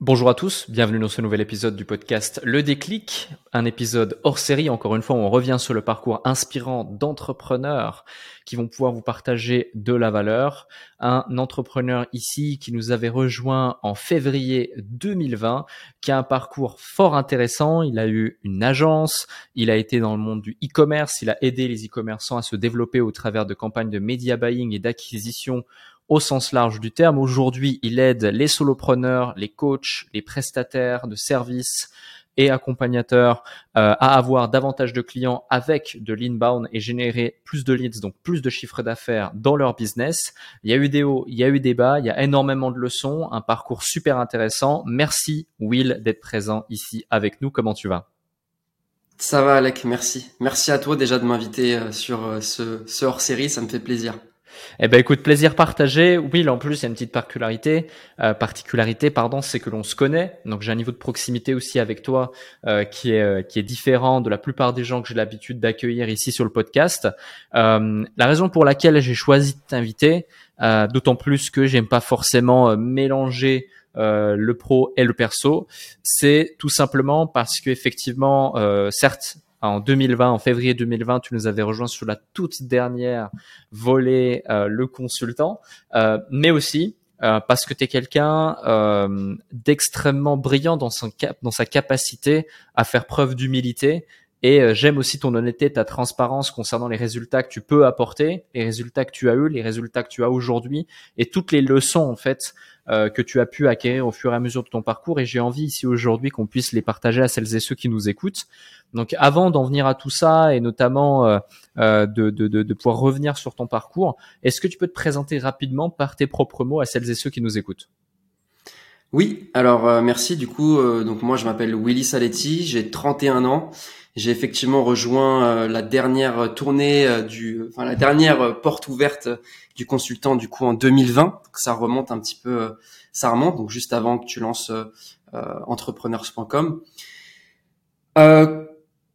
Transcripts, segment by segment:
Bonjour à tous, bienvenue dans ce nouvel épisode du podcast Le Déclic, un épisode hors série. Encore une fois, on revient sur le parcours inspirant d'entrepreneurs qui vont pouvoir vous partager de la valeur. Un entrepreneur ici qui nous avait rejoint en février 2020, qui a un parcours fort intéressant. Il a eu une agence, il a été dans le monde du e-commerce, il a aidé les e-commerçants à se développer au travers de campagnes de media buying et d'acquisition au sens large du terme. Aujourd'hui, il aide les solopreneurs, les coachs, les prestataires de services et accompagnateurs euh, à avoir davantage de clients avec de l'inbound et générer plus de leads, donc plus de chiffres d'affaires dans leur business. Il y a eu des hauts, il y a eu des bas, il y a énormément de leçons, un parcours super intéressant. Merci Will d'être présent ici avec nous. Comment tu vas? Ça va Alec, merci. Merci à toi déjà de m'inviter euh, sur euh, ce, ce hors-série, ça me fait plaisir. Eh ben écoute, plaisir partagé. Oui, en plus, il y a une petite particularité, euh, particularité, pardon, c'est que l'on se connaît. Donc j'ai un niveau de proximité aussi avec toi euh, qui est euh, qui est différent de la plupart des gens que j'ai l'habitude d'accueillir ici sur le podcast. Euh, la raison pour laquelle j'ai choisi de t'inviter, euh, d'autant plus que j'aime pas forcément mélanger le pro et le perso, c'est tout simplement parce que effectivement, certes, en 2020, en février 2020, tu nous avais rejoint sur la toute dernière volée, euh, le consultant, euh, mais aussi euh, parce que tu es quelqu'un d'extrêmement brillant dans, son cap dans sa capacité à faire preuve d'humilité. Et j'aime aussi ton honnêteté, ta transparence concernant les résultats que tu peux apporter, les résultats que tu as eu, les résultats que tu as aujourd'hui, et toutes les leçons en fait que tu as pu acquérir au fur et à mesure de ton parcours. Et j'ai envie ici aujourd'hui qu'on puisse les partager à celles et ceux qui nous écoutent. Donc avant d'en venir à tout ça et notamment euh, euh, de, de, de, pouvoir revenir sur ton parcours, est-ce que tu peux te présenter rapidement par tes propres mots à celles et ceux qui nous écoutent? Oui, alors euh, merci. Du coup, donc moi je m'appelle Willy Saletti, j'ai 31 ans. J'ai effectivement rejoint la dernière tournée du, enfin la dernière porte ouverte du consultant du coup en 2020. Donc, ça remonte un petit peu, ça remonte donc juste avant que tu lances entrepreneurs.com. Euh,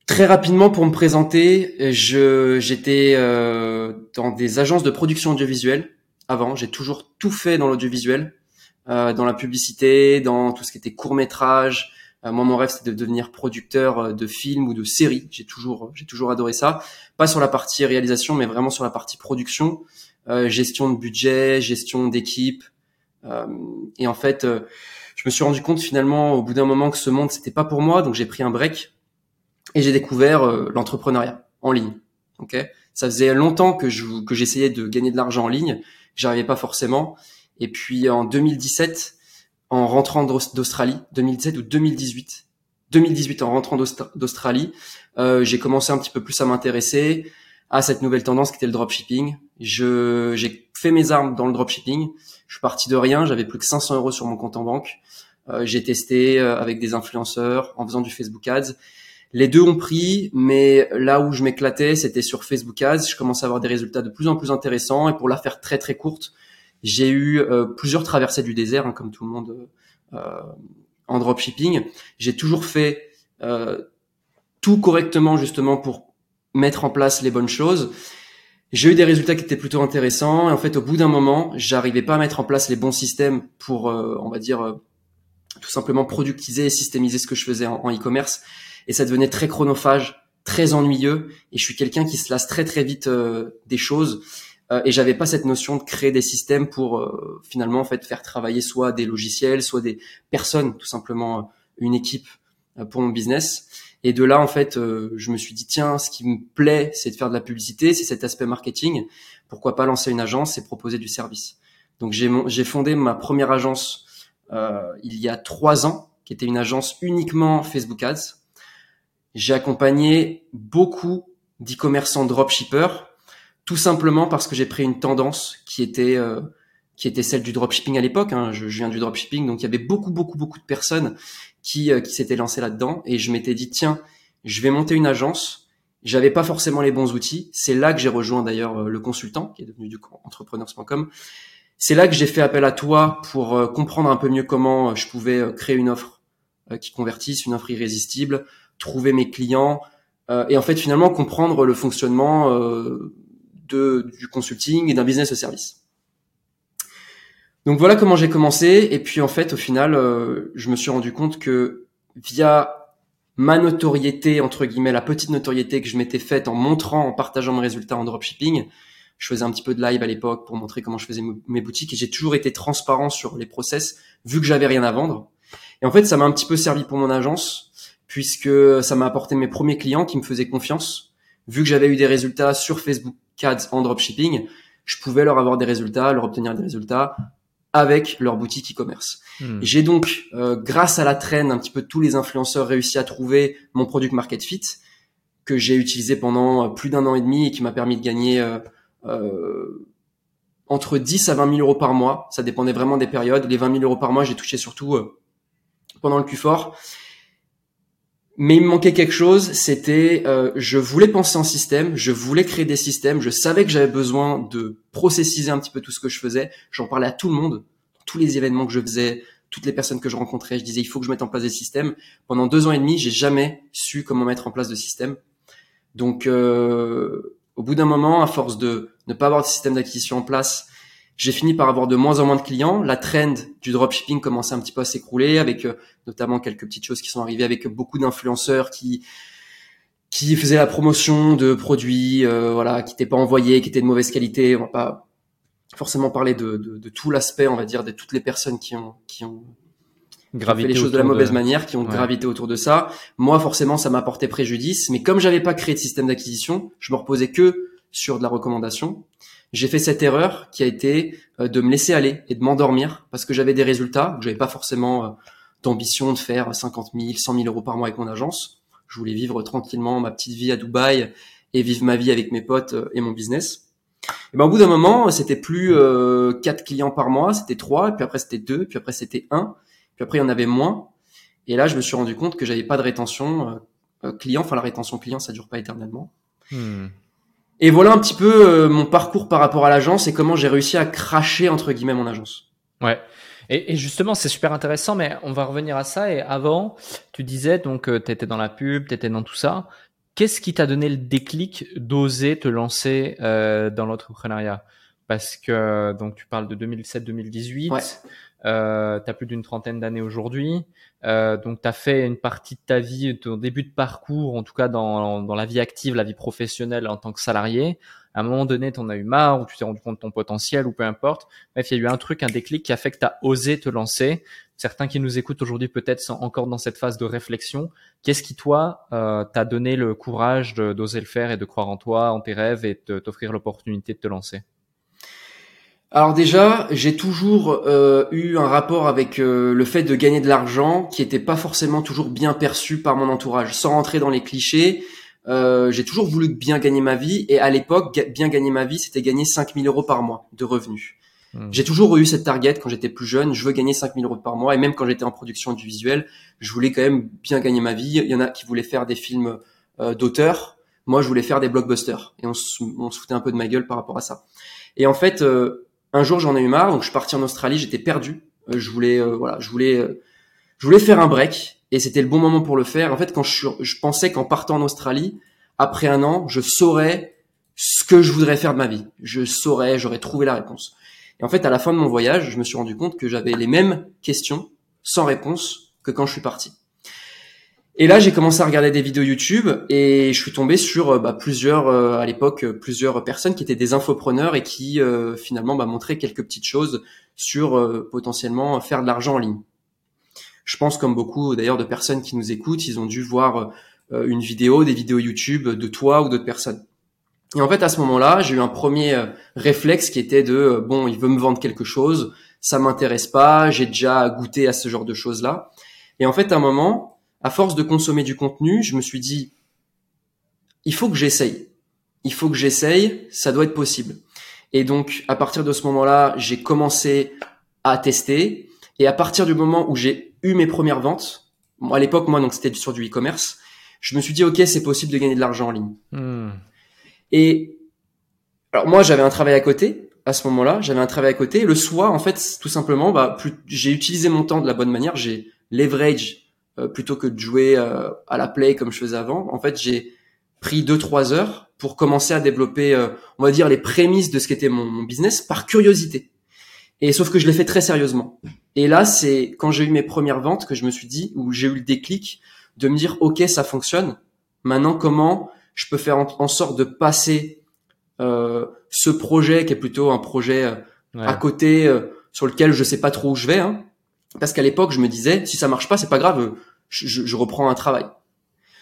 Très rapidement pour me présenter, je j'étais euh, dans des agences de production audiovisuelle avant. J'ai toujours tout fait dans l'audiovisuel, euh, dans la publicité, dans tout ce qui était court métrage. Euh, moi, mon rêve c'était de devenir producteur euh, de films ou de séries. J'ai toujours j'ai toujours adoré ça. Pas sur la partie réalisation, mais vraiment sur la partie production, euh, gestion de budget, gestion d'équipe. et en fait, je me suis rendu compte finalement au bout d'un moment que ce monde c'était pas pour moi, donc j'ai pris un break et j'ai découvert euh, l'entrepreneuriat en ligne. Ok, ça faisait longtemps que je que j'essayais de gagner de l'argent en ligne, j'arrivais pas forcément. Et puis en 2017, en rentrant d'Australie, 2017 ou 2018, 2018 en rentrant d'Australie, euh, j'ai commencé un petit peu plus à m'intéresser à cette nouvelle tendance qui était le dropshipping. Je j'ai fait mes armes dans le dropshipping. Je suis parti de rien, j'avais plus que 500 euros sur mon compte en banque. Euh, j'ai testé euh, avec des influenceurs en faisant du Facebook Ads les deux ont pris, mais là où je m'éclatais, c'était sur Facebook Ads. Je commençais à avoir des résultats de plus en plus intéressants. Et pour la faire très très courte, j'ai eu euh, plusieurs traversées du désert, hein, comme tout le monde euh, en dropshipping. J'ai toujours fait euh, tout correctement justement pour mettre en place les bonnes choses. J'ai eu des résultats qui étaient plutôt intéressants. Et en fait, au bout d'un moment, j'arrivais pas à mettre en place les bons systèmes pour, on va dire, tout simplement productiser et systémiser ce que je faisais en e-commerce et ça devenait très chronophage, très ennuyeux et je suis quelqu'un qui se lasse très très vite euh, des choses euh, et j'avais pas cette notion de créer des systèmes pour euh, finalement en fait faire travailler soit des logiciels, soit des personnes, tout simplement une équipe pour mon business. Et de là, en fait, je me suis dit, tiens, ce qui me plaît, c'est de faire de la publicité, c'est cet aspect marketing. Pourquoi pas lancer une agence et proposer du service Donc, j'ai fondé ma première agence il y a trois ans, qui était une agence uniquement Facebook Ads. J'ai accompagné beaucoup d'e-commerçants dropshippers, tout simplement parce que j'ai pris une tendance qui était euh, qui était celle du dropshipping à l'époque. Hein. Je, viens du dropshipping, donc il y avait beaucoup beaucoup beaucoup de personnes qui euh, qui s'étaient lancées là-dedans, et je m'étais dit tiens, je vais monter une agence. J'avais pas forcément les bons outils. C'est là que j'ai rejoint d'ailleurs euh, le consultant, qui est devenu du entrepreneurs.com. C'est là que j'ai fait appel à toi pour comprendre un peu mieux comment je pouvais créer une offre qui convertisse, une offre irrésistible, trouver mes clients euh, et en fait finalement comprendre le fonctionnement euh, du consulting et d'un business de service. Donc voilà comment j'ai commencé. Et puis en fait, au final, euh, je me suis rendu compte que via ma notoriété, entre guillemets, la petite notoriété que je m'étais faite en montrant, en partageant mes résultats en dropshipping, je faisais un petit peu de live à l'époque pour montrer comment je faisais mes boutiques et j'ai toujours été transparent sur les process vu que j'avais rien à vendre. Et en fait, ça m'a un petit peu servi pour mon agence puisque ça m'a apporté mes premiers clients qui me faisaient confiance. Vu que j'avais eu des résultats sur Facebook Ads en dropshipping, je pouvais leur avoir des résultats, leur obtenir des résultats avec leur boutique e-commerce. Hmm. J'ai donc, euh, grâce à la traîne, un petit peu tous les influenceurs réussi à trouver mon product market fit que j'ai utilisé pendant euh, plus d'un an et demi et qui m'a permis de gagner euh, euh, entre 10 à 20 000 euros par mois. Ça dépendait vraiment des périodes. Les 20 000 euros par mois, j'ai touché surtout pendant le Q4. Mais il me manquait quelque chose, c'était je voulais penser en système, je voulais créer des systèmes, je savais que j'avais besoin de processiser un petit peu tout ce que je faisais. J'en parlais à tout le monde, tous les événements que je faisais, toutes les personnes que je rencontrais, je disais il faut que je mette en place des systèmes. Pendant deux ans et demi, j'ai jamais su comment mettre en place de système. Donc, euh, au bout d'un moment, à force de ne pas avoir de système d'acquisition en place, j'ai fini par avoir de moins en moins de clients. La trend du dropshipping commençait un petit peu à s'écrouler, avec euh, notamment quelques petites choses qui sont arrivées, avec beaucoup d'influenceurs qui qui faisaient la promotion de produits, euh, voilà, qui n'étaient pas envoyés, qui étaient de mauvaise qualité. On va pas forcément parler de, de, de tout l'aspect, on va dire, de toutes les personnes qui ont qui ont fait les choses de la mauvaise manière, qui ont gravité autour de ça. Moi, forcément, ça m'a porté préjudice. Mais comme j'avais pas créé de système d'acquisition, je me reposais que sur de la recommandation. J'ai fait cette erreur qui a été euh, de me laisser aller et de m'endormir parce que j'avais des résultats. J'avais pas forcément euh, d'ambition de faire 50 000, 100 000 euros par mois avec mon agence. Je voulais vivre tranquillement ma petite vie à Dubaï et vivre ma vie avec mes potes euh, et mon business. Et ben, au bout d'un moment, c'était plus euh, 4 clients par mois, c'était 3, puis après c'était 2, puis après c'était 1. Puis après, il y en avait moins. Et là, je me suis rendu compte que j'avais pas de rétention client. Enfin, la rétention client, ça dure pas éternellement. Hmm. Et voilà un petit peu euh, mon parcours par rapport à l'agence et comment j'ai réussi à cracher entre guillemets mon agence. Ouais. Et, justement, c'est super intéressant, mais on va revenir à ça. Et avant, tu disais donc tu étais dans la pub, tu étais dans tout ça. Qu'est-ce qui t'a donné le déclic d'oser te lancer dans l'entrepreneuriat? Parce que donc tu parles de 2007-2018. Ouais. Euh, tu plus d'une trentaine d'années aujourd'hui. Euh, donc tu as fait une partie de ta vie, ton début de parcours, en tout cas dans, dans la vie active, la vie professionnelle en tant que salarié. À un moment donné, tu en as eu marre ou tu t'es rendu compte de ton potentiel ou peu importe. Bref, il y a eu un truc, un déclic qui a fait que tu as osé te lancer. Certains qui nous écoutent aujourd'hui peut-être sont encore dans cette phase de réflexion. Qu'est-ce qui, toi, euh, t'a donné le courage d'oser le faire et de croire en toi, en tes rêves et de t'offrir l'opportunité de te lancer? Alors déjà, j'ai toujours euh, eu un rapport avec euh, le fait de gagner de l'argent qui était pas forcément toujours bien perçu par mon entourage. Sans rentrer dans les clichés, euh, j'ai toujours voulu bien gagner ma vie et à l'époque, bien gagner ma vie, c'était gagner 5000 euros par mois de revenus. Hmm. J'ai toujours eu cette target quand j'étais plus jeune. Je veux gagner 5000 euros par mois et même quand j'étais en production du visuel, je voulais quand même bien gagner ma vie. Il y en a qui voulaient faire des films d'auteur. Moi, je voulais faire des blockbusters et on se, on se foutait un peu de ma gueule par rapport à ça. Et en fait, un jour, j'en ai eu marre, donc je suis parti en Australie, j'étais perdu. Euh, je voulais, euh, voilà, je voulais, euh, je voulais faire un break, et c'était le bon moment pour le faire. En fait, quand je, je pensais qu'en partant en Australie, après un an, je saurais ce que je voudrais faire de ma vie. Je saurais, j'aurais trouvé la réponse. Et en fait, à la fin de mon voyage, je me suis rendu compte que j'avais les mêmes questions sans réponse que quand je suis parti. Et là, j'ai commencé à regarder des vidéos YouTube et je suis tombé sur euh, bah, plusieurs, euh, à l'époque, euh, plusieurs personnes qui étaient des infopreneurs et qui finalement bah, montraient quelques petites choses sur potentiellement faire de l'argent en ligne. Je pense comme beaucoup d'ailleurs de personnes qui nous écoutent, ils ont dû voir une vidéo, des vidéos YouTube de toi ou d'autres personnes. Et en fait, à ce moment-là, j'ai eu un premier réflexe qui était de bon, il veut me vendre quelque chose, ça m'intéresse pas, j'ai déjà goûté à ce genre de choses-là. Et en fait, à un moment, à force de consommer du contenu, je me suis dit, il faut que j'essaye. Il faut que j'essaye, ça doit être possible. Et donc, à partir de ce moment-là, j'ai commencé à tester. Et à partir du moment où j'ai eu mes premières ventes, à l'époque, moi, donc c'était sur du e-commerce, je me suis dit, OK, c'est possible de gagner de l'argent en ligne. Hmm. Et alors moi, j'avais un travail à côté. À ce moment-là, j'avais un travail à côté. Le soir, en fait, tout simplement, bah, j'ai utilisé mon temps de la bonne manière. J'ai leverage euh, plutôt que de jouer euh, à la play comme je faisais avant. En fait, j'ai pris deux trois heures pour commencer à développer, euh, on va dire, les prémices de ce qu'était mon, mon business par curiosité. Et sauf que je l'ai fait très sérieusement. Et là, c'est quand j'ai eu mes premières ventes que je me suis dit, où j'ai eu le déclic de me dire, ok, ça fonctionne. Maintenant, comment je peux faire en, sorte de passer euh, ce projet qui est plutôt un projet euh, à côté euh, sur lequel je sais pas trop où je vais, hein, parce qu'à l'époque, je me disais, si ça marche pas, c'est pas grave, je, je, reprends un travail.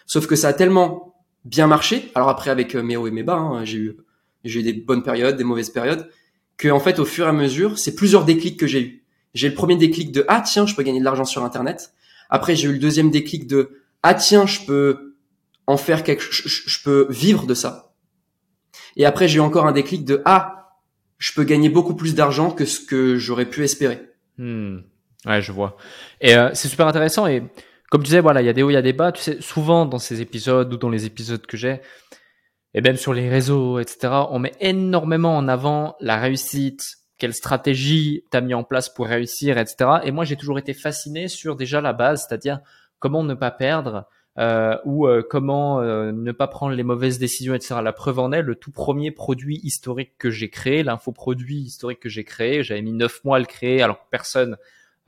Sauf que ça a tellement bien marché. Alors après, avec mes hauts et mes bas, hein, j'ai eu j'ai des bonnes périodes, des mauvaises périodes, que en fait, au fur et à mesure, c'est plusieurs déclics que j'ai eu. J'ai le premier déclic de ah tiens, je peux gagner de l'argent sur Internet. Après, j'ai eu le deuxième déclic de ah tiens, je peux en faire quelque, je, je peux vivre de ça. Et après, j'ai eu encore un déclic de ah, je peux gagner beaucoup plus d'argent que ce que j'aurais pu espérer. Hmm. Ouais, je vois. Et euh, c'est super intéressant. Et comme tu disais, voilà, il y a des hauts, il y a des bas. Tu sais, souvent dans ces épisodes ou dans les épisodes que j'ai, et même sur les réseaux, etc., on met énormément en avant la réussite, quelle stratégie tu as mis en place pour réussir, etc. Et moi, j'ai toujours été fasciné sur déjà la base, c'est-à-dire comment ne pas perdre euh, ou euh, comment euh, ne pas prendre les mauvaises décisions, etc. La preuve en est, le tout premier produit historique que j'ai créé, l'infoproduit historique que j'ai créé, j'avais mis neuf mois à le créer alors que personne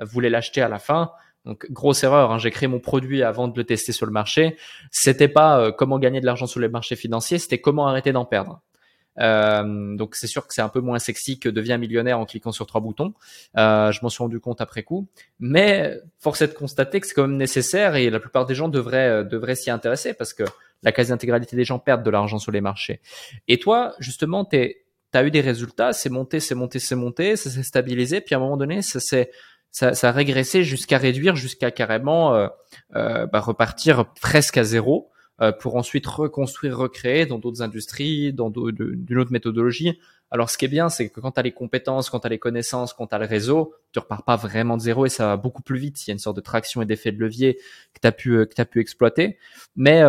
voulait l'acheter à la fin. Donc grosse erreur, hein. j'ai créé mon produit avant de le tester sur le marché. C'était pas euh, comment gagner de l'argent sur les marchés financiers, c'était comment arrêter d'en perdre. Euh, donc c'est sûr que c'est un peu moins sexy que deviens millionnaire en cliquant sur trois boutons. Euh, je m'en suis rendu compte après coup, mais force est de constater que c'est quand même nécessaire et la plupart des gens devraient devraient s'y intéresser parce que la quasi-intégralité des gens perdent de l'argent sur les marchés. Et toi, justement, tu as eu des résultats, c'est monté, c'est monté, c'est monté, ça s'est stabilisé, puis à un moment donné, ça s'est ça, ça a régressé jusqu'à réduire, jusqu'à carrément euh, euh, bah, repartir presque à zéro euh, pour ensuite reconstruire, recréer dans d'autres industries, dans d'une autre méthodologie. Alors ce qui est bien, c'est que quand tu as les compétences, quand tu as les connaissances, quand tu as le réseau, tu repars pas vraiment de zéro et ça va beaucoup plus vite. Il y a une sorte de traction et d'effet de levier que tu as pu que as pu exploiter. Mais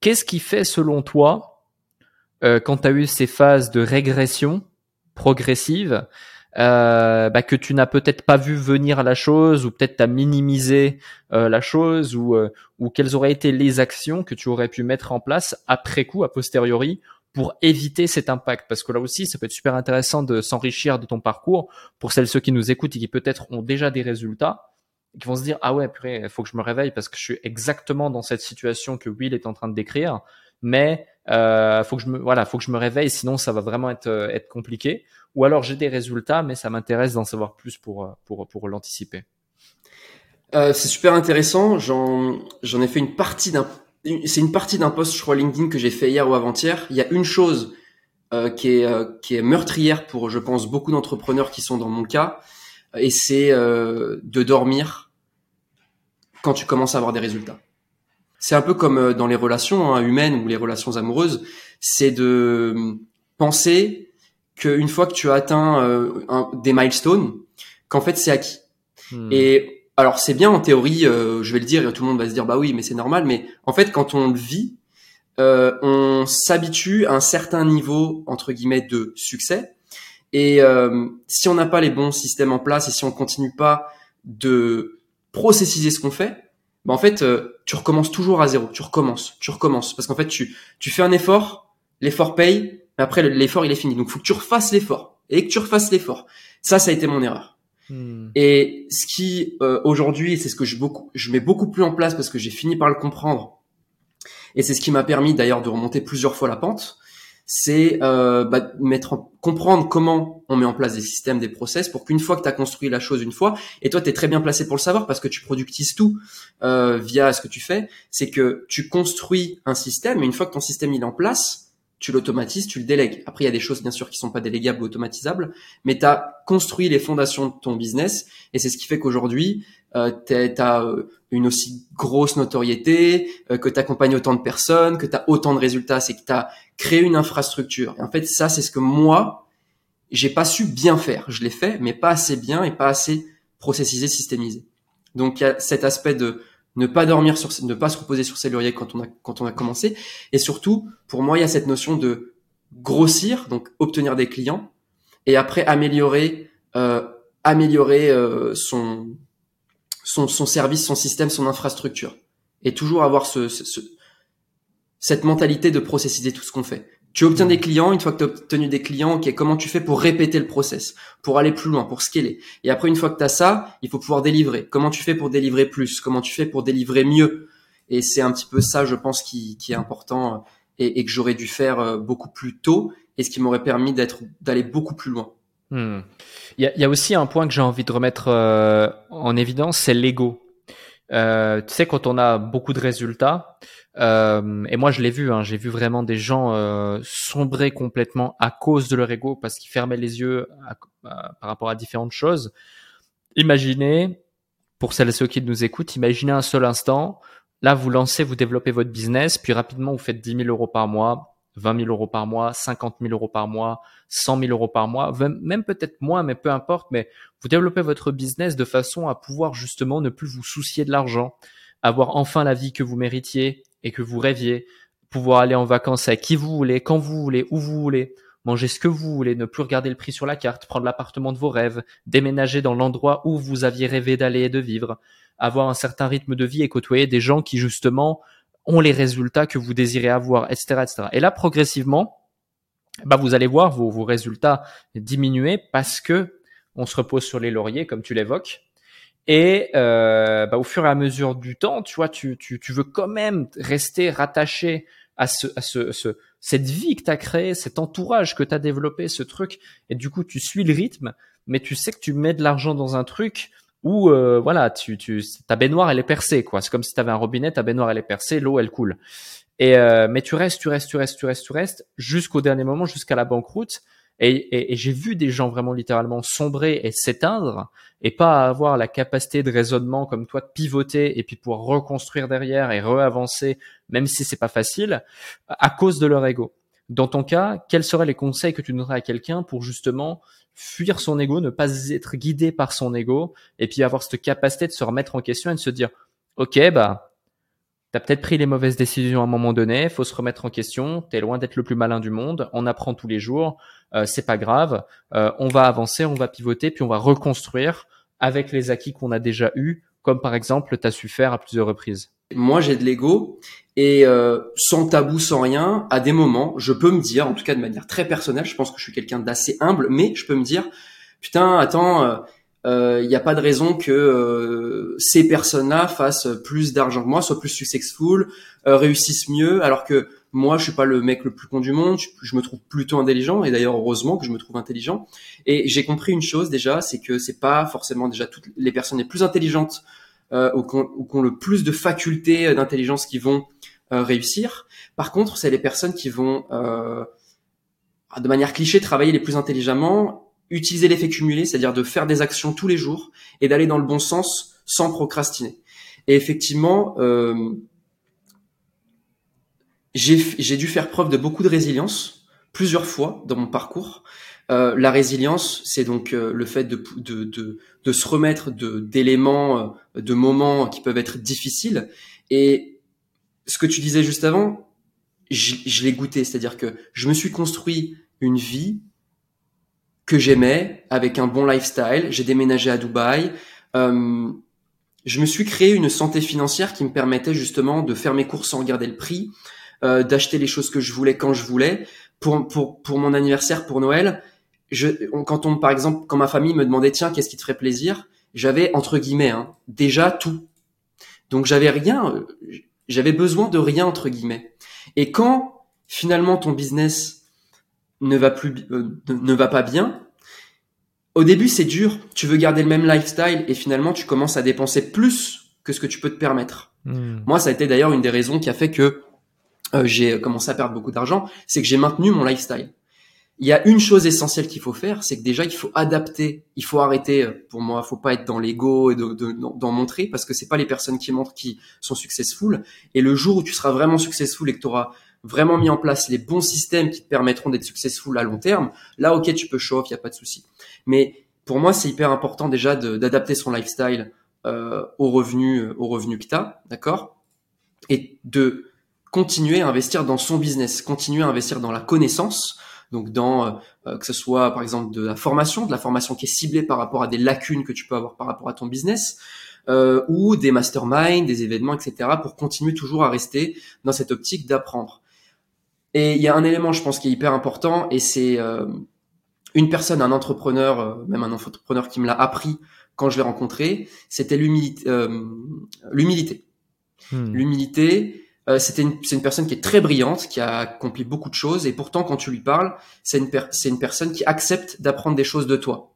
qu'est-ce qui fait selon toi quand tu as eu ces phases de régression progressive euh, bah, que tu n'as peut-être pas vu venir la chose ou peut-être t'as minimisé euh, la chose ou, euh, ou quelles auraient été les actions que tu aurais pu mettre en place après coup, a posteriori, pour éviter cet impact? Parce que là aussi, ça peut être super intéressant de s'enrichir de ton parcours. Pour celles ceux qui nous écoutent et qui peut-être ont déjà des résultats qui vont se dire ah ouais purée, il faut que je me réveille parce que je suis exactement dans cette situation que Will est en train de décrire, mais euh, faut que je me voilà, faut que je me réveille, sinon ça va vraiment être être compliqué ou alors j'ai des résultats, mais ça m'intéresse d'en savoir plus pour, euh, pour, pour l'anticiper. Euh, c'est super intéressant. J'en, j'en ai fait une partie d'un, c'est une partie d'un post, je crois, LinkedIn que j'ai fait hier ou avant-hier. Il y a une chose euh, qui est euh, qui est meurtrière pour, je pense, beaucoup d'entrepreneurs qui sont dans mon cas, et c'est euh, de dormir quand tu commences à avoir des résultats. C'est un peu comme dans les relations hein, humaines ou les relations amoureuses, c'est de penser qu'une fois que tu as atteint euh, un, des milestones, qu'en fait c'est acquis. Hmm. Et alors c'est bien en théorie, euh, je vais le dire et tout le monde va se dire bah oui mais c'est normal, mais en fait quand on le vit, euh, on s'habitue à un certain niveau entre guillemets de succès. Et si on n'a pas les bons systèmes en place et si on continue pas de processiser ce qu'on fait, bah en fait tu recommences toujours à zéro, tu recommences, tu recommences parce qu'en fait tu tu fais un effort, l'effort paye, après, l'effort, il est fini. Donc, faut que tu refasses l'effort. Et que tu refasses l'effort. Ça, ça a été mon erreur. Hmm. Et ce qui, euh, aujourd'hui, c'est ce que je, beaucoup, je mets beaucoup plus en place parce que j'ai fini par le comprendre. Et c'est ce qui m'a permis d'ailleurs de remonter plusieurs fois la pente. C'est euh, bah, mettre en, comprendre comment on met en place des systèmes, des process pour qu'une fois que tu as construit la chose une fois, et toi tu es très bien placé pour le savoir parce que tu productises tout euh, via ce que tu fais, c'est que tu construis un système et une fois que ton système il est en place, tu l'automatises, tu le délègues. Après, il y a des choses, bien sûr, qui sont pas délégables ou automatisables, mais tu as construit les fondations de ton business et c'est ce qui fait qu'aujourd'hui, euh, tu as euh, une aussi grosse notoriété, euh, que tu accompagnes autant de personnes, que tu as autant de résultats, c'est que tu as créé une infrastructure. En fait, ça, c'est ce que moi, j'ai pas su bien faire. Je l'ai fait, mais pas assez bien et pas assez processisé, systémisé. Donc, il y a cet aspect de ne pas dormir sur, ne pas se reposer sur ses lauriers quand on a, quand on a commencé. Et surtout, pour moi, il y a cette notion de grossir, donc obtenir des clients, et après améliorer, euh, améliorer euh, son, son, son service, son système, son infrastructure, et toujours avoir ce, ce, cette mentalité de processiser tout ce qu'on fait. Tu obtiens des clients, une fois que tu as obtenu des clients, ok, comment tu fais pour répéter le process, pour aller plus loin, pour scaler? Et après, une fois que tu as ça, il faut pouvoir délivrer. Comment tu fais pour délivrer plus? Comment tu fais pour délivrer mieux? Et c'est un petit peu ça, je pense, qui, qui est important euh, et, et que j'aurais dû faire euh, beaucoup plus tôt et ce qui m'aurait permis d'être d'aller beaucoup plus loin. Hmm. Il, y a, il y, a, aussi un point que j'ai envie de remettre euh, en évidence, c'est l'ego. Euh, tu sais, quand on a beaucoup de résultats, euh, et moi, je l'ai vu, hein, j'ai vu vraiment des gens euh, sombrer complètement à cause de leur ego parce qu'ils fermaient les yeux par rapport à différentes choses. Imaginez, pour celles et ceux qui nous écoutent, imaginez un seul instant. Là, vous lancez, vous développez votre business, puis rapidement, vous faites 10 000 euros par mois, 20 000 euros par mois, 50 000 euros par mois, 100 000 euros par mois, même peut-être moins, mais peu importe. Mais vous développez votre business de façon à pouvoir justement ne plus vous soucier de l'argent, avoir enfin la vie que vous méritiez, et que vous rêviez, pouvoir aller en vacances avec qui vous voulez, quand vous voulez, où vous voulez, manger ce que vous voulez, ne plus regarder le prix sur la carte, prendre l'appartement de vos rêves, déménager dans l'endroit où vous aviez rêvé d'aller et de vivre, avoir un certain rythme de vie et côtoyer des gens qui justement ont les résultats que vous désirez avoir, etc., etc. Et là, progressivement, bah, vous allez voir vos, vos résultats diminuer parce que on se repose sur les lauriers, comme tu l'évoques, et euh, bah, au fur et à mesure du temps, tu vois, tu, tu, tu veux quand même rester rattaché à, ce, à ce, ce cette vie que tu as créée, cet entourage que tu as développé, ce truc. Et du coup, tu suis le rythme, mais tu sais que tu mets de l'argent dans un truc où euh, voilà, tu, tu, ta baignoire elle est percée quoi. C'est comme si tu avais un robinet, ta baignoire elle est percée, l'eau elle coule. Et euh, mais tu restes, tu restes, tu restes, tu restes, tu restes jusqu'au dernier moment, jusqu'à la banqueroute. Et, et, j'ai vu des gens vraiment littéralement sombrer et s'éteindre et pas avoir la capacité de raisonnement comme toi de pivoter et puis pouvoir reconstruire derrière et reavancer, même si c'est pas facile, à cause de leur ego. Dans ton cas, quels seraient les conseils que tu donnerais à quelqu'un pour justement fuir son ego, ne pas être guidé par son ego et puis avoir cette capacité de se remettre en question et de se dire, ok, bah T'as peut-être pris les mauvaises décisions à un moment donné, faut se remettre en question, t'es loin d'être le plus malin du monde, on apprend tous les jours, euh, c'est pas grave, euh, on va avancer, on va pivoter, puis on va reconstruire avec les acquis qu'on a déjà eus, comme par exemple t'as su faire à plusieurs reprises. Moi j'ai de l'ego et euh, sans tabou, sans rien, à des moments, je peux me dire, en tout cas de manière très personnelle, je pense que je suis quelqu'un d'assez humble, mais je peux me dire, putain, attends euh, il euh, n'y a pas de raison que euh, ces personnes-là fassent plus d'argent que moi, soient plus successful, euh, réussissent mieux, alors que moi, je suis pas le mec le plus con du monde, je, me trouve plutôt intelligent, et d'ailleurs heureusement que je me trouve intelligent. Et j'ai compris une chose déjà, c'est que c'est pas forcément déjà toutes les personnes les plus intelligentes ou qui ont, le plus de facultés d'intelligence qui vont réussir. Par contre, c'est les personnes qui vont de manière cliché travailler les plus intelligemment utiliser l'effet cumulé, c'est-à-dire de faire des actions tous les jours et d'aller dans le bon sens sans procrastiner. Et effectivement, euh, j'ai dû faire preuve de beaucoup de résilience plusieurs fois dans mon parcours. Euh, la résilience, c'est donc euh, le fait de, de, de, de se remettre d'éléments, de, de moments qui peuvent être difficiles. Et ce que tu disais juste avant, je, je l'ai goûté, c'est-à-dire que je me suis construit une vie que j'aimais, avec un bon lifestyle. J'ai déménagé à Dubaï. Euh, je me suis créé une santé financière qui me permettait justement de faire mes courses sans regarder le prix, euh, d'acheter les choses que je voulais quand je voulais. Pour, pour, pour mon anniversaire, pour Noël, je, quand on, par exemple, quand ma famille me demandait tiens, qu'est-ce qui te ferait plaisir, j'avais entre guillemets hein, déjà tout. Donc j'avais rien, euh, j'avais besoin de rien entre guillemets. Et quand finalement ton business ne va plus, euh, ne va pas bien, au début c'est dur. Tu veux garder le même lifestyle et finalement tu commences à dépenser plus que ce que tu peux te permettre. Hmm. Moi, ça a été d'ailleurs une des raisons qui a fait que euh, j'ai commencé à perdre beaucoup d'argent, c'est que j'ai maintenu mon lifestyle. Il y a une chose essentielle qu'il faut faire, c'est que déjà il faut adapter, il faut arrêter. Euh, pour moi, faut pas être dans l'ego et d'en de, d'en montrer parce que c'est pas les personnes qui montrent qui sont successful. Et le jour où tu seras vraiment successful et que tu auras vraiment mis en place les bons systèmes qui te permettront d'être successful à long terme, là, ok, tu peux show off, n'y a pas de souci. Mais pour moi, c'est hyper important déjà d'adapter son lifestyle euh, au revenu, au revenu que tu as, d'accord? Et de continuer à investir dans son business, continuer à investir dans la connaissance, donc dans euh, que ce soit par exemple de la formation, de la formation qui est ciblée par rapport à des lacunes que tu peux avoir par rapport à ton business, euh, ou des masterminds, des événements, etc., pour continuer toujours à rester dans cette optique d'apprendre Et il y a un élément, je pense, qui est hyper important, et c'est euh, une personne, un entrepreneur, euh, même un entrepreneur qui me l'a appris quand je l'ai rencontré, c'était l'humilité. Euh, l'humilité. Hmm. L'humilité, c'était une, c'est une personne qui est très brillante, qui a accompli beaucoup de choses, et pourtant, quand tu lui parles, c'est une, c'est une personne qui accepte d'apprendre des choses de toi.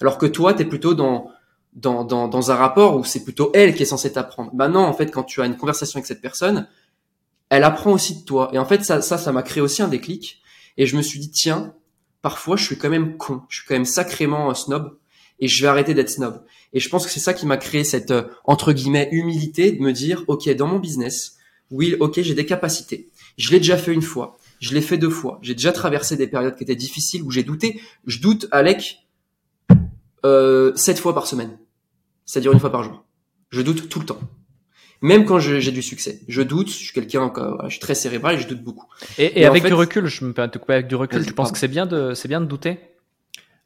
Alors que toi, tu es plutôt dans, dans, dans, dans un rapport où c'est plutôt elle qui est censée t'apprendre. Bah non, en fait, quand tu as une conversation avec cette personne, elle apprend aussi de toi. Et en fait, ça, ça, ça m'a créé aussi un déclic. Et je me suis dit, tiens, parfois, je suis quand même con. Je suis quand même sacrément euh, snob. Et je vais arrêter d'être snob. Et je pense que c'est ça qui m'a créé cette, euh, entre guillemets, humilité de me dire, OK, dans mon business, oui, OK, j'ai des capacités. Je l'ai déjà fait une fois. Je l'ai fait deux fois. J'ai déjà traversé des périodes qui étaient difficiles où j'ai douté. Je doute, Alec, euh, sept fois par semaine. C'est-à-dire une fois par jour. Je doute tout le temps même quand j'ai du succès. Je doute, je suis quelqu'un, je suis très cérébral et je doute beaucoup. Et, avec du recul, je me permets de couper avec du recul, tu penses que c'est bien de, c'est bien de douter?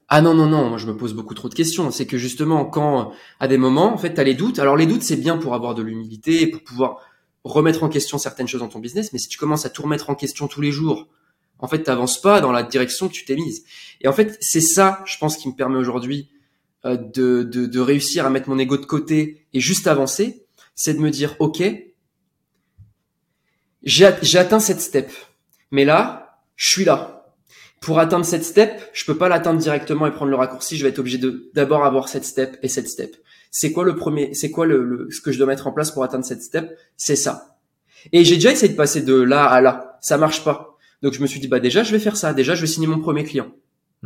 Ah non non non, moi je me pose beaucoup trop de questions. C'est que justement quand à des moments, en fait, t'as les doutes. Alors les doutes, c'est bien pour avoir de l'humilité, pour pouvoir remettre en question certaines choses dans ton business. Mais si tu commences à tout remettre en question tous les jours, en fait, t'avances pas dans la direction que tu t'es mise. Et en fait, c'est ça, je pense, qui me permet aujourd'hui euh, de, de, de réussir à mettre mon ego de côté et juste avancer c'est de me dire, OK, j'ai atteint cette step. Mais là, je suis là. Pour atteindre cette step, je peux pas l'atteindre directement et prendre le raccourci. Je vais être obligé de d'abord avoir cette step et cette step. C'est quoi le premier, c'est quoi le, ce que je dois mettre en place pour atteindre cette step? C'est ça. Et j'ai déjà essayé de passer de là à là. Ça marche pas. Donc je me suis dit, bah déjà, je vais faire ça. Déjà, je vais signer mon premier client.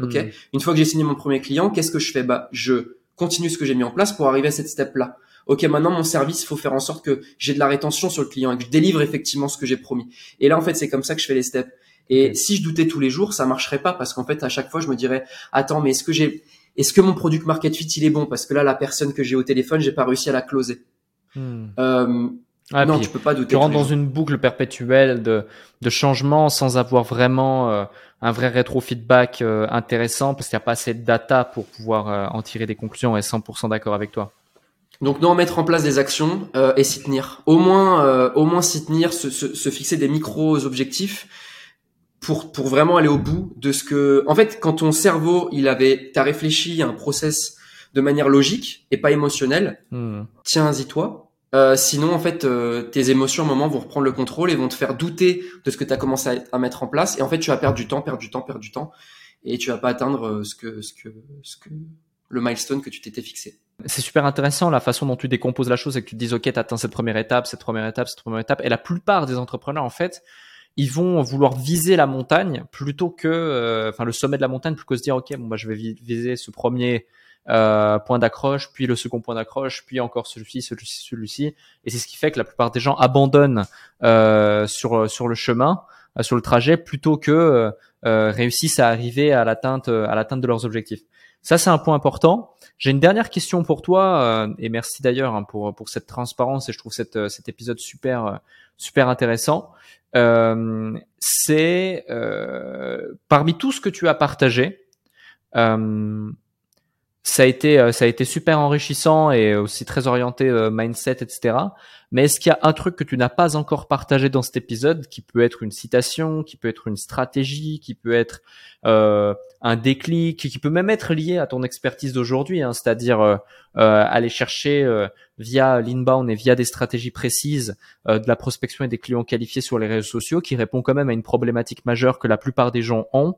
OK? Hmm. Une fois que j'ai signé mon premier client, qu'est-ce que je fais? Bah, je continue ce que j'ai mis en place pour arriver à cette step là ok, maintenant mon service, il faut faire en sorte que j'ai de la rétention sur le client et que je délivre effectivement ce que j'ai promis. Et là, en fait, c'est comme ça que je fais les steps. Et si je doutais tous les jours, ça marcherait pas parce qu'en fait, à chaque fois, je me dirais, attends, mais est-ce que j'ai, est-ce que mon produit market fit il est bon? Parce que là, la personne que j'ai au téléphone, j'ai pas réussi à la closer. Hmm. Euh, non, tu peux pas douter. Tu rentres dans une boucle perpétuelle de, de changement sans avoir vraiment euh, un vrai rétro-feedback euh, intéressant parce qu'il n'y a pas assez de data pour pouvoir en tirer des conclusions et 100% d'accord avec toi. Donc non, mettre en place des actions euh, et s'y tenir. Au moins, euh, au moins s'y tenir, se, se, se, fixer des micros objectifs pour pour vraiment aller au bout de ce que. En fait, quand ton cerveau, il avait, t'as réfléchi à un process de manière logique et pas émotionnelle, hmm. tiens-y toi. Euh, sinon, en fait, euh, tes émotions, à un moment, vont reprendre le contrôle et vont te faire douter de ce que tu as commencé à, à, mettre en place. Et en fait, tu vas perdre du temps, perdre du temps, perdre du temps, et tu vas pas atteindre euh, ce que ce que ce que le milestone que tu t'étais fixé. C'est super intéressant la façon dont tu décomposes la chose et que tu te dis ok, tu atteint cette première étape, cette première étape, cette première étape. Et la plupart des entrepreneurs en fait, ils vont vouloir viser la montagne plutôt que, euh, le sommet de la montagne, plutôt que se dire ok, bon bah je vais viser ce premier euh, point d'accroche, puis le second point d'accroche, puis encore celui-ci, celui-ci, celui-ci. Et c'est ce qui fait que la plupart des gens abandonnent euh, sur sur le chemin, sur le trajet, plutôt que réussissent à arriver à l'atteinte à l'atteinte de leurs objectifs. Ça, c'est un point important. J'ai une dernière question pour toi, euh, et merci d'ailleurs hein, pour, pour cette transparence, et je trouve cette, cet épisode super, euh, super intéressant. Euh, c'est euh, parmi tout ce que tu as partagé, ça a été ça a été super enrichissant et aussi très orienté mindset etc mais est-ce qu'il y a un truc que tu n'as pas encore partagé dans cet épisode qui peut être une citation qui peut être une stratégie qui peut être euh, un déclic qui peut même être lié à ton expertise d'aujourd'hui hein, c'est-à-dire euh, euh, aller chercher euh, via l'inbound et via des stratégies précises de la prospection et des clients qualifiés sur les réseaux sociaux qui répond quand même à une problématique majeure que la plupart des gens ont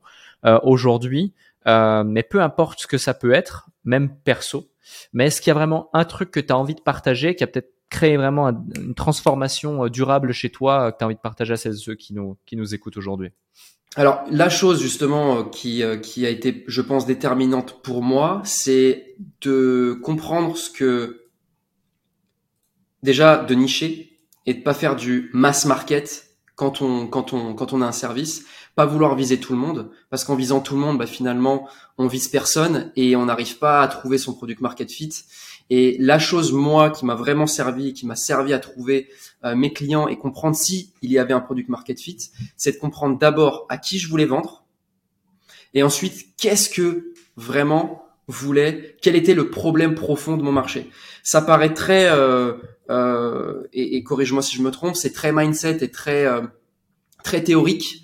aujourd'hui mais peu importe ce que ça peut être même perso. Mais est-ce qu'il y a vraiment un truc que tu as envie de partager, qui a peut-être créé vraiment une transformation euh, durable chez toi, euh, que tu as envie de partager à ceux qui nous, qui nous écoutent aujourd'hui? Alors la chose justement euh, qui, qui a été, je pense, déterminante pour moi, c'est de comprendre ce que déjà de nicher et de pas faire du mass market quand on quand on quand on a un service, pas vouloir viser tout le monde parce qu'en visant tout le monde, bah, finalement on vise personne et on n'arrive pas à trouver son product market fit. Et la chose moi qui m'a vraiment servi, qui m'a servi à trouver euh, mes clients et comprendre si il y avait un product market fit, c'est de comprendre d'abord à qui je voulais vendre et ensuite qu'est-ce que vraiment voulait, quel était le problème profond de mon marché. Ça paraît très euh, euh, et, et corrige-moi si je me trompe, c'est très mindset et très très théorique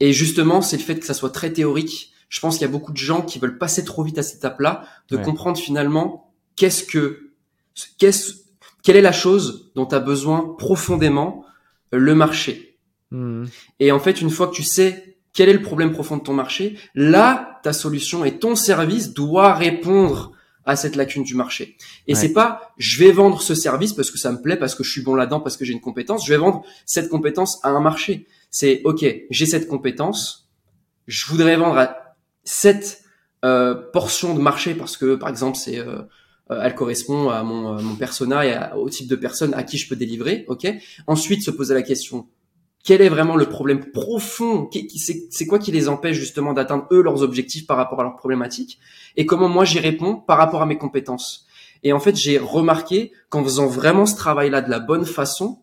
Et justement, c'est le fait que ça soit très théorique. Je pense qu'il y a beaucoup de gens qui veulent passer trop vite à cette étape-là, de comprendre finalement qu'est-ce que, qu'est-ce, quelle est la chose dont a besoin profondément le marché. Hmm. Et en fait, une fois que tu sais quel est le problème profond de ton marché, là, ta solution et ton service doit répondre à cette lacune du marché. Et c'est pas je vais vendre ce service parce que ça me plaît, parce que je suis bon là-dedans, parce que j'ai une compétence. Je vais vendre cette compétence à un marché. C'est ok, j'ai cette compétence, je voudrais vendre à cette euh, portion de marché parce que par exemple c'est euh, euh elle correspond à mon, mon persona et au type de personne à qui je peux délivrer. Ok. Ensuite se poser la question quel est vraiment le problème profond C'est quoi qui les empêche justement d'atteindre eux leurs objectifs par rapport à leurs problématiques Et comment moi j'y réponds par rapport à mes compétences Et en fait, j'ai remarqué qu'en faisant vraiment ce travail-là de la bonne façon,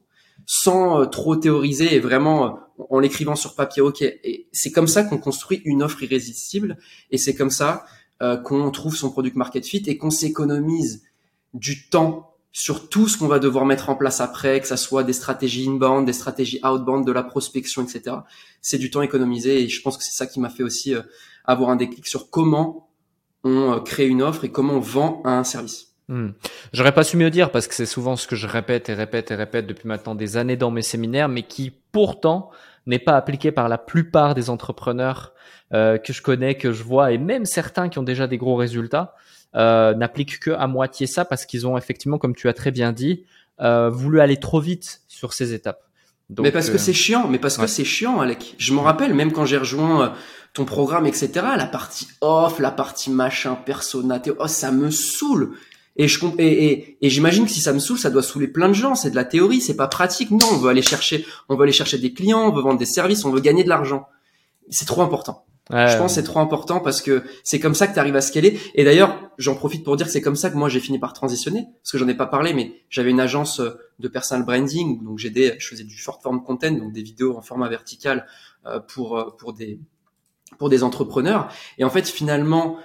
sans euh, trop théoriser et vraiment euh, en l'écrivant sur papier, ok. Et c'est comme ça qu'on construit une offre irrésistible et c'est comme ça euh, qu'on trouve son product market fit et qu'on s'économise du temps sur tout ce qu'on va devoir mettre en place après, que ça soit des stratégies inbound, des stratégies outbound, de la prospection, etc. C'est du temps économisé et je pense que c'est ça qui m'a fait aussi euh, avoir un déclic sur comment on euh, crée une offre et comment on vend un service. Hmm. J'aurais pas su mieux dire parce que c'est souvent ce que je répète et répète et répète depuis maintenant des années dans mes séminaires, mais qui pourtant n'est pas appliqué par la plupart des entrepreneurs euh, que je connais, que je vois, et même certains qui ont déjà des gros résultats euh, n'appliquent que à moitié ça parce qu'ils ont effectivement, comme tu as très bien dit, euh, voulu aller trop vite sur ces étapes. Donc, mais parce que euh, c'est chiant, mais parce que c'est chiant, Alec. Je m'en rappelle, même quand j'ai rejoint euh, ton programme, etc., la partie off, la partie machin, persona, oh, ça me saoule. Et je et, et, et j'imagine que si ça me saoule, ça doit saouler plein de gens. C'est de la théorie, c'est pas pratique. Non, on veut aller chercher, on veut aller chercher des clients, on veut vendre des services, on veut gagner de l'argent. C'est trop important je pense que c'est trop important parce que c'est comme ça que tu arrives à scaler. Et d'ailleurs, j'en profite pour dire que c'est comme ça que moi j'ai fini par transitionner, parce que j'en ai pas parlé, mais j'avais une agence euh, de personal branding, donc j'aidais, je faisais du short form content, donc des vidéos en format vertical euh, pour euh, pour des pour des entrepreneurs. Et en fait, finalement,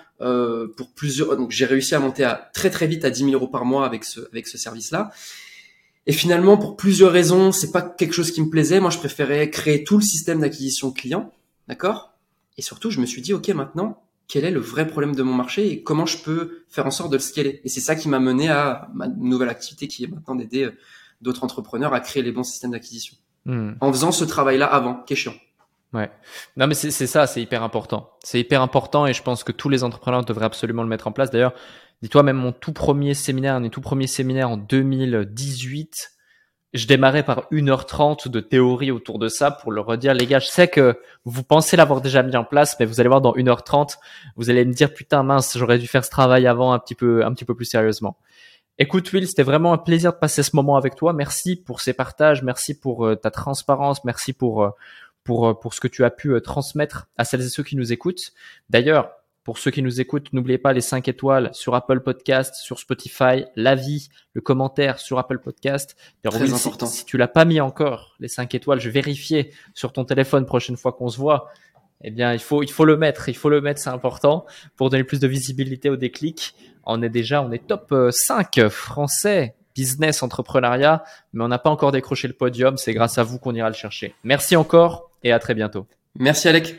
pour plusieurs, donc j'ai réussi à monter à très très vite à 10 000 euros par mois avec ce avec ce service-là. Et finalement, pour plusieurs raisons, c'est pas quelque chose qui me plaisait. Moi, je préférais créer tout le système d'acquisition client, d'accord? Et surtout, je me suis dit, OK, maintenant, quel est le vrai problème de mon marché et comment je peux faire en sorte de le scaler? Et c'est ça qui m'a mené à ma nouvelle activité qui est maintenant d'aider euh, d'autres entrepreneurs à créer les bons systèmes d'acquisition. Hmm. En faisant ce travail-là avant, qui est chiant. Ouais. Non, mais c'est ça, c'est hyper important. C'est hyper important et je pense que tous les entrepreneurs devraient absolument le mettre en place. D'ailleurs, dis-toi, même mon tout premier séminaire, mes tout premiers séminaires en 2018, je démarrais par 1h30 de théorie autour de ça pour leur redire, les gars, je sais que vous pensez l'avoir déjà mis en place, mais vous allez voir dans 1h30, vous allez me dire, putain, mince, j'aurais dû faire ce travail avant un petit peu, un petit peu plus sérieusement. Écoute, Will, c'était vraiment un plaisir de passer ce moment avec toi. Merci pour ces partages. Merci pour euh, ta transparence. Merci pour, euh, pour, euh, pour ce que tu as pu transmettre à celles et ceux qui nous écoutent. D'ailleurs, pour ceux qui nous écoutent, n'oubliez pas les 5 étoiles sur Apple Podcast, sur Spotify, l'avis, le commentaire sur Apple Podcast. Très important. Si, tu l'as pas mis encore, les 5 étoiles, je vais vérifier sur ton téléphone prochaine fois qu'on se voit. Eh bien, il faut, il faut le mettre, il faut le mettre, c'est important pour donner plus de visibilité au déclic. On est déjà, on est top 5 euh, français business entrepreneuriat, mais on n'a pas encore décroché le podium. C'est grâce à vous qu'on ira le chercher. Merci encore et à très bientôt. Merci Alec.